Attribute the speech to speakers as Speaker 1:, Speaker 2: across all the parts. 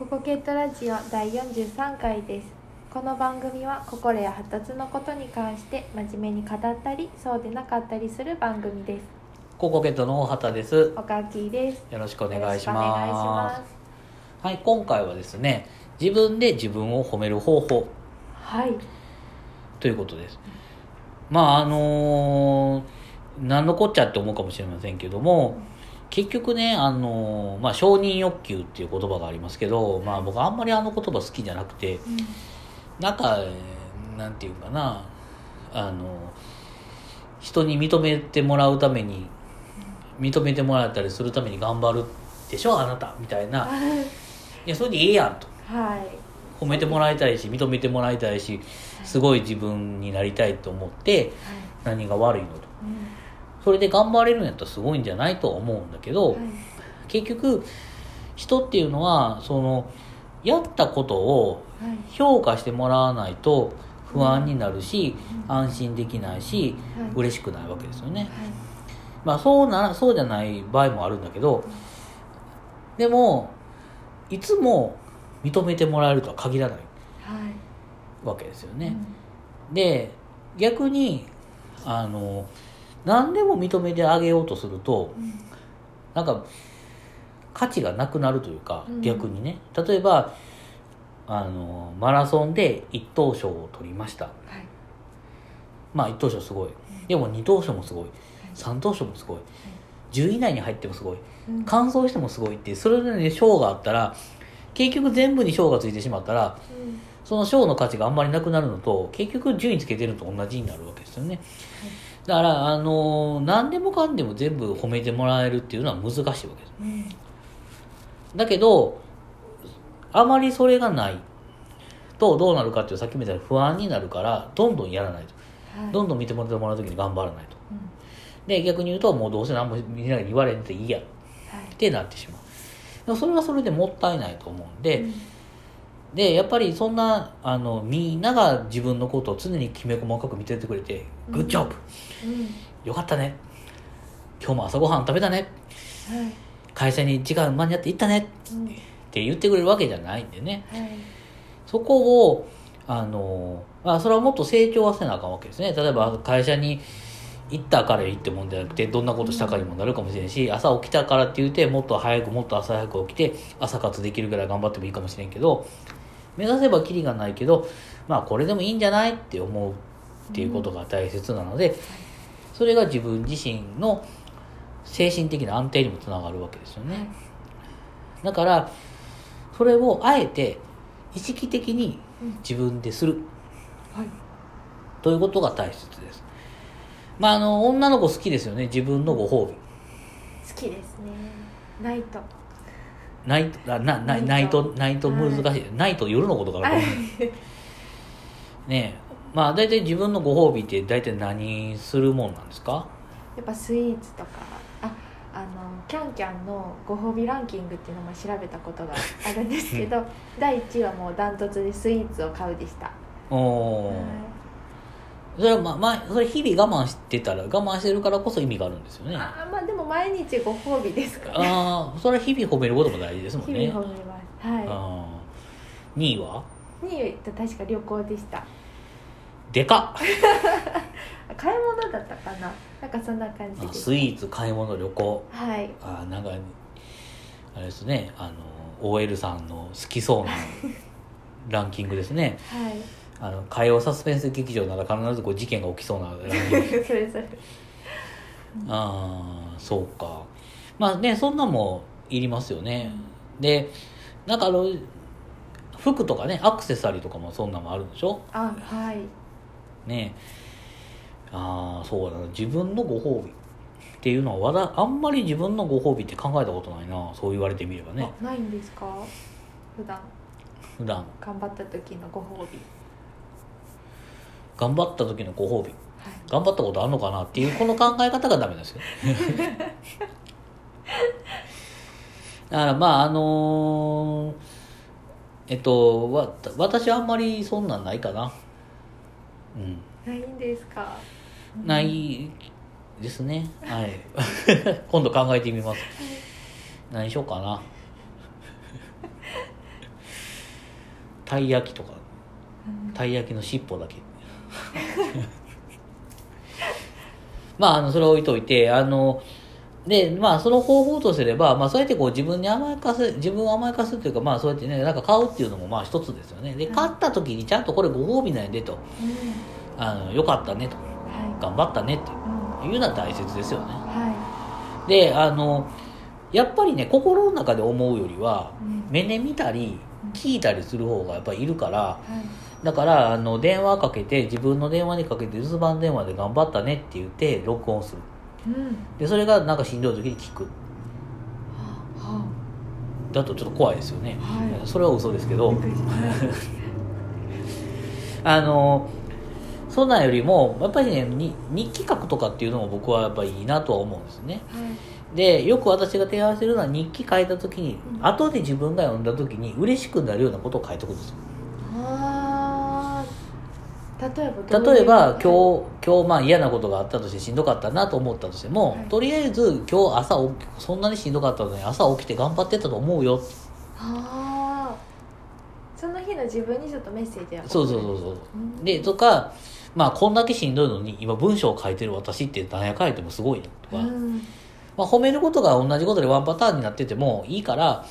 Speaker 1: ココケットラジオ第43回です。この番組は心や発達のことに関して真面目に語ったりそうでなかったりする番組です。
Speaker 2: ココケットの大畑です。
Speaker 1: おかきです。
Speaker 2: よろしくお願いしま。
Speaker 1: ます。
Speaker 2: はい、今回はですね、自分で自分を褒める方法。
Speaker 1: はい。
Speaker 2: ということです。まあ、あのー何のこっちゃって思うかもしれませんけども、結局ね、あのーまあ、承認欲求っていう言葉がありますけど、まあ、僕あんまりあの言葉好きじゃなくて、なんか、えーなんていうかな、あの、人に認めてもらうために、認めてもらったりするために頑張るでしょ、あなた、みたいな。いや、それでいいやんと。
Speaker 1: はい
Speaker 2: 褒めてもらいたいし、認めてもらいたいし、すごい自分になりたいと思って、何が悪いのと。
Speaker 1: うん
Speaker 2: それで頑張れるんやったらすごいんじゃないと思うんだけど、
Speaker 1: はい。
Speaker 2: 結局、人っていうのは、その、やったことを
Speaker 1: はい。
Speaker 2: 評価してもらわないと不安になるし、安心できないし、
Speaker 1: はい。
Speaker 2: 嬉しくないわけですよね。
Speaker 1: はい。
Speaker 2: まあそうな、そうじゃない場合もあるんだけど、でも、いつも認めてもらえるとは限らない
Speaker 1: はい。
Speaker 2: わけですよね。で、逆に、あの、何でも認めてあげようとすると、
Speaker 1: うん
Speaker 2: なんか、価値がなくなるというか、
Speaker 1: うん
Speaker 2: 逆にね。例えば、あの、マラソンで一等賞を取りました。
Speaker 1: はい
Speaker 2: まあ一等賞すごい。でも二等賞もすごい。三等賞もすごい。10位以内に入ってもすごい。
Speaker 1: うん
Speaker 2: 完走してもすごいって、それぞれに賞があったら、結局全部に賞がついてしまったら、
Speaker 1: うん
Speaker 2: その賞の価値があんまりなくなるのと、結局順位つけてるのと同じになるわけですよね。だから、あの、何でもかんでも全部褒めてもらえるっていうのは難しいわけです。
Speaker 1: うん
Speaker 2: だけど、あまりそれがないとどうなるかっていうさっきみたいに不安になるから、どんどんやらないと。
Speaker 1: はい
Speaker 2: どんどん見てもらってもらうときに頑張らないと。
Speaker 1: うん
Speaker 2: で、逆に言うと、もうどうせ何もみんなに言われんていいやっ
Speaker 1: はい
Speaker 2: てなってしまう。でもそれはそれでもったいないと思うんで、
Speaker 1: うん
Speaker 2: で、やっぱりそんな、あの、みんなが自分のことを常にきめ細かく見ててくれて、
Speaker 1: うん。
Speaker 2: グッジョブ
Speaker 1: うん。
Speaker 2: よかったね。今日も朝ごはん食べたね。
Speaker 1: はい。
Speaker 2: 会社に時間間に合って行ったね。
Speaker 1: うん
Speaker 2: って言ってくれるわけじゃないんでね。
Speaker 1: はい。
Speaker 2: そこを、あの、まあ、それはもっと成長はせなあかんわけですね。例えば、会社に行ったからいいってもんじゃなくて、どんなことしたかにもなるかもしれんし、朝起きたからって言って、もっと早く、もっと朝早く起きて、朝活できるぐらい頑張ってもいいかもしれんけど、目指せばキリがないけど、まあ、これでもいいんじゃないって思うっていうことが大切なので、それが自分自身の精神的な安定にもつながるわけですよね。だから、それをあえて意識的に自分でする
Speaker 1: はい
Speaker 2: ということが大切です。まあ、あの、女の子好きですよね。自分のご褒美。
Speaker 1: 好きですねナイト
Speaker 2: ナイト、あな、なナ
Speaker 1: ナイト
Speaker 2: ナイト難しい。ナイト夜のことから
Speaker 1: はい。
Speaker 2: ねえ。まあ、大体自分のご褒美って大体何するもんなんですか？
Speaker 1: やっぱスイーツとか。ああのキャンキャンのご褒美ランキングっていうのも調べたことがあるんですけど 第1位はもうダントツでスイーツを買うでした、
Speaker 2: おー。それはまあ、まあ、それ日々我慢してたら、我慢してるからこそ意味があるんですよね。あ
Speaker 1: あまあでも毎日ご褒美ですから。ね
Speaker 2: あー、それは日々褒めることも大事ですもんね。
Speaker 1: 日々褒めます。は
Speaker 2: あー。2位は？い
Speaker 1: 2位と確か旅行でした。
Speaker 2: でかっ。
Speaker 1: 買い物だったかな。なんかそんな感じ
Speaker 2: あ
Speaker 1: で。す
Speaker 2: スイーツ買い物旅行。
Speaker 1: はい。
Speaker 2: あなんかあれですね。あの OL さんの好きそうなランキングですね。
Speaker 1: はい
Speaker 2: あの火曜サスペンス劇場なら必ずこう事件が起きそうな。
Speaker 1: それそれ
Speaker 2: ああそうか。まあねそんなんもいりますよね。でなんかあの服とかねアクセサリーとかもそんなんもあるんでしょ？
Speaker 1: あはい。
Speaker 2: ね。ああそうだな。自分のご褒美っていうのはわだあんまり自分のご褒美って考えたことないな。そう言われてみればね。
Speaker 1: あないんですか？普段。
Speaker 2: 普段。
Speaker 1: 頑張った時のご褒美
Speaker 2: 頑張った時のご褒美。
Speaker 1: はい。
Speaker 2: 頑張ったことあるのかなっていうこの考え方がダメですよ。だからまああのーえっとわ私はあんまりそんなんないかな。うん。
Speaker 1: ないんですか？
Speaker 2: ないですね。はい。今度考えてみます。何しようかな。たい焼きとか。
Speaker 1: うん。
Speaker 2: たい焼きの尻尾だけ まああのそれ置いといてあのでまあその方法とすれば、まあ、そうやってこう自分に甘やかす自分を甘やかすっていうかまあそうやってねなんか買うっていうのもまあ一つですよね。で
Speaker 1: うん
Speaker 2: 買った時にちゃんとこれご褒美なんやでと。
Speaker 1: うん。
Speaker 2: あのよかったねと。
Speaker 1: は
Speaker 2: 頑張ったねって。
Speaker 1: いう
Speaker 2: のは大切ですよね。
Speaker 1: は
Speaker 2: であのやっぱりね心の中で思うよりはい
Speaker 1: うん。
Speaker 2: 目で見たり聞いたりする方がやっぱりいるから
Speaker 1: はい
Speaker 2: だからあの電話かけて自分の電話にかけて留守番電話で頑張ったねって言って録音する。
Speaker 1: うん。
Speaker 2: でそれがなんかしんどい時に聞く。
Speaker 1: は
Speaker 2: だとちょっと怖いですよね、
Speaker 1: はい。
Speaker 2: それは嘘ですけど。あのそんなんよりもやっぱりねに日記書くとかっていうのも僕はやっぱりいいなとは思うんですね。
Speaker 1: はい。
Speaker 2: でよく私が提案してるのは日記書いた時に、
Speaker 1: うん。
Speaker 2: 後で自分が読んだ時に嬉しくなるようなことを書いておくんですよ
Speaker 1: 例えば
Speaker 2: 例えば今日今日まあ嫌なことがあったとしてしんどかったなと思ったとしても、
Speaker 1: はい。
Speaker 2: とりあえず今日朝そんなにしんどかったのに朝起きて頑張ってたと思うよ
Speaker 1: ああその日の自分にちょっとメッセージを
Speaker 2: そうそうそうそう。
Speaker 1: うん。
Speaker 2: でとかまあこんだけしんどいのに今文章を書いてる私って何や書いてもすごいなとか、
Speaker 1: うん。
Speaker 2: まあ、褒めることが同じことでワンパターンになっててもいいから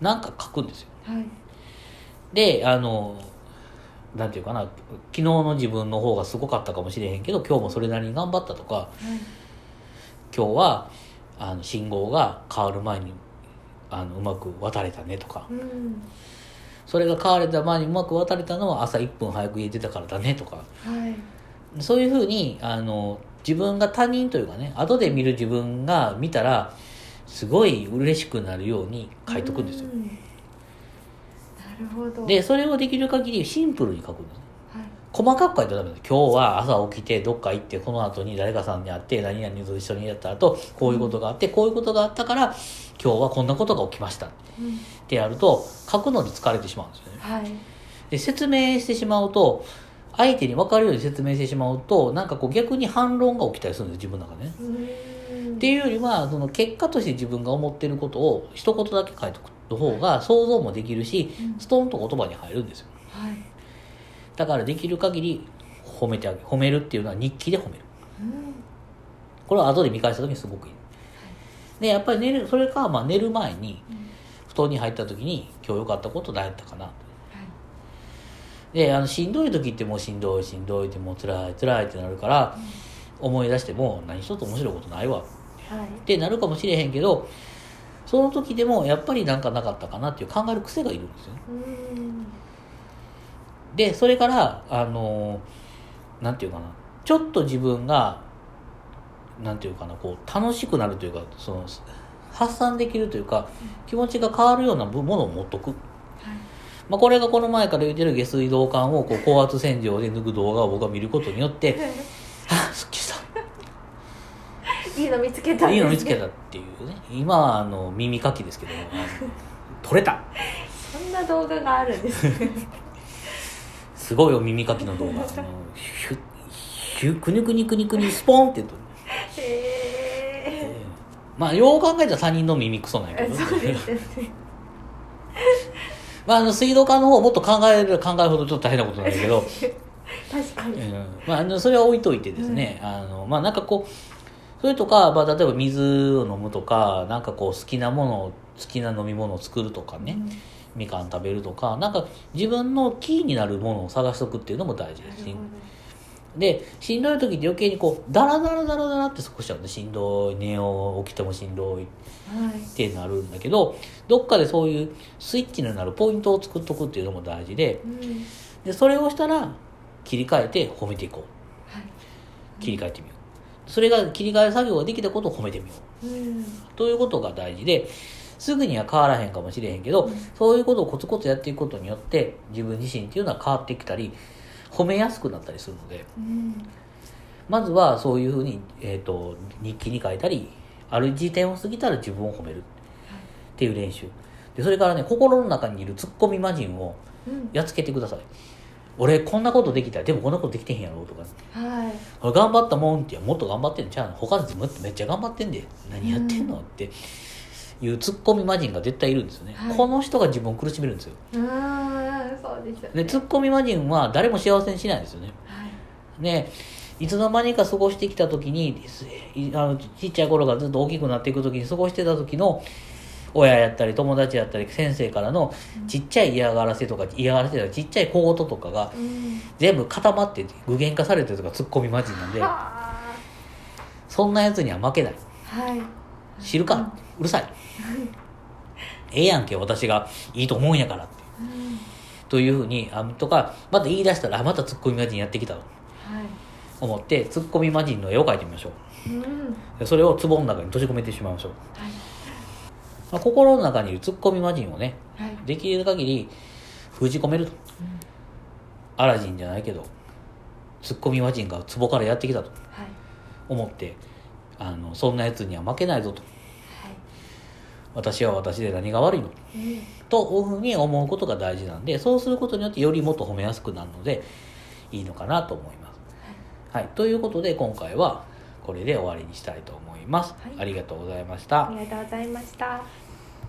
Speaker 2: なんか書くんですよ。
Speaker 1: はい。
Speaker 2: であのなんていうかな昨日の自分の方がすごかったかもしれへんけど今日もそれなりに頑張ったとか
Speaker 1: はい。
Speaker 2: 今日はあの信号が変わる前にあのうまく渡れたねとか。
Speaker 1: うん。
Speaker 2: それが変われた前にうまく渡れたのは朝1分早く家出たからだねとか。
Speaker 1: はい。
Speaker 2: そういうふうにあの自分が他人というかね後で見る自分が見たらすごい嬉しくなるように書いとくんですよ。
Speaker 1: うん。なるほど。
Speaker 2: でそれをできる限りシンプルに書くんです
Speaker 1: はい。
Speaker 2: 細かく書いたらダメです。今日は朝起きてどっか行ってこの後に誰かさんに会って何々と一緒にやった後こういうことがあってこういうことがあったから今日はこんなことが起きました。っ
Speaker 1: うん
Speaker 2: てやると書くのに疲れてしまうんですよね。
Speaker 1: はい。
Speaker 2: で説明してしまうと相手に分かるように説明してしまうとなんかこう逆に反論が起きたりするんです自分の中でね。
Speaker 1: うん。
Speaker 2: っていうよりはその結果として自分が思ってることを一言だけ書いておく方が想像もできるし
Speaker 1: うん。
Speaker 2: ストーンと言葉に入るんですよ。
Speaker 1: はい。
Speaker 2: だからできる限り褒めてあげ褒めるっていうのは日記で褒める。
Speaker 1: うん。
Speaker 2: これは後で見返した時にすごくいい。でやっぱり寝るそれかまあ寝る前に
Speaker 1: うん。
Speaker 2: 布団に入った時に今日良かったこと何やったかな。
Speaker 1: はい。
Speaker 2: であのしんどい時ってもうしんどいしんどいってもう辛い辛いってなるから思い出しても何一つ面白いことないわ。
Speaker 1: はい。
Speaker 2: ってなるかもしれへんけどその時でもやっぱりなんかなかったかなっていう考える癖がいるんですよでそれからあのなんていうかな。ちょっと自分がなんていうかなこう楽しくなるというかその発散できるというか気持ちが変わるようなものを持っとく、
Speaker 1: はい。
Speaker 2: まあ、これがこの前から言ってる下水道管をこう高圧洗浄で抜く動画を僕が見ることによって
Speaker 1: いいの見つけたんです
Speaker 2: いいの見つけたっていうね。今はあの耳かきですけど取れた。
Speaker 1: そんな動画があるんですね。
Speaker 2: すごいお耳かきの動画。あのヒュッヒュッくにくにくにくにスポンって取る
Speaker 1: へえ
Speaker 2: まあよう考えたら他人の耳クソなんやけど
Speaker 1: そうですよね
Speaker 2: まああの水道管の方もっと考える考えるほどちょっと大変なことなんだけど、
Speaker 1: 確かに
Speaker 2: うんまあ、あのそれは置いといてですね、あのまあなんかこうそれとか、まあ、例えば水を飲むとかなんかこう好きなものを好きな飲み物を作るとかね、
Speaker 1: うん。
Speaker 2: みかん食べるとかなんか自分のキーになるものを探しとくっていうのも大事です。でしんどい時って余計にこうダラダラダラダラって過ごしちゃうんでしんどい寝よう起きてもしんどいってなるんだけどどっかでそういうスイッチになるポイントを作っとくっていうのも大事で
Speaker 1: うん。
Speaker 2: でそれをしたら切り替えて褒めていこう。
Speaker 1: はい。
Speaker 2: 切り替えてみようそれが切り替え作業ができたことを褒めてみよう。
Speaker 1: うん。
Speaker 2: ということが大事ですぐには変わらへんかもしれへんけど、
Speaker 1: うん。
Speaker 2: そういうことをコツコツやっていくことによって自分自身っていうのは変わってきたり褒めやすくなったりするので
Speaker 1: うん。
Speaker 2: まずはそういうふうに、えー、と日記に書いたりある時点を過ぎたら自分を褒めるっていう練習。でそれからね心の中にいるツッコミ魔人を
Speaker 1: うん。
Speaker 2: やっつけてください俺こんなことできたでもこんなことできてへんやろとか。
Speaker 1: はい。
Speaker 2: 俺頑張ったもんってもっと頑張ってんちゃうの？他の人もめっちゃ頑張ってんで。何やってんの、っていうツッコミ魔人が絶対いるんですよね、
Speaker 1: はい。
Speaker 2: この人が自分を苦しめるんですよ。
Speaker 1: うんそそうですよ
Speaker 2: でツッコミ魔人は誰も幸せにしないんですよね。
Speaker 1: はい。
Speaker 2: でいつの間にか過ごしてきた時にいあのちっちゃい頃がずっと大きくなっていく時に過ごしてた時の親やったり友達やったり先生からのちっちゃい嫌がらせとか嫌がらせとかちっちゃい小言とかが
Speaker 1: うん。
Speaker 2: 全部固まって具現化されてるとかツッコミ魔人なんで
Speaker 1: は
Speaker 2: そんなやつには負けない。
Speaker 1: あはい。
Speaker 2: 知るか？うるさい。ええやんけ私が。いいと思うんやからって。
Speaker 1: うん。
Speaker 2: というふうにあとかまた言い出したらあまたツッコミ魔人やってきたと
Speaker 1: はい。
Speaker 2: 思ってツッコミ魔人の絵を描いてみましょう。
Speaker 1: うん。
Speaker 2: でそれを壺の中に閉じ込めてしまいましょう、
Speaker 1: はい
Speaker 2: まあ、心の中にいるツッコミ魔人をね
Speaker 1: はい。
Speaker 2: できる限り封じ込めると。アラジンじゃないけどツッコミ魔人が壺からやってきたと。
Speaker 1: はい。
Speaker 2: 思ってあのそんなやつには負けないぞと。
Speaker 1: はい。
Speaker 2: 私は私で何が悪いの？
Speaker 1: うん。
Speaker 2: というふうに思うことが大事なんでそうすることによってよりもっと褒めやすくなるのでいいのかなと思います。はい、ということで今回はこれで終わりにしたいと思います。
Speaker 1: はい。
Speaker 2: ありがとうございました。
Speaker 1: あ。りがとうございました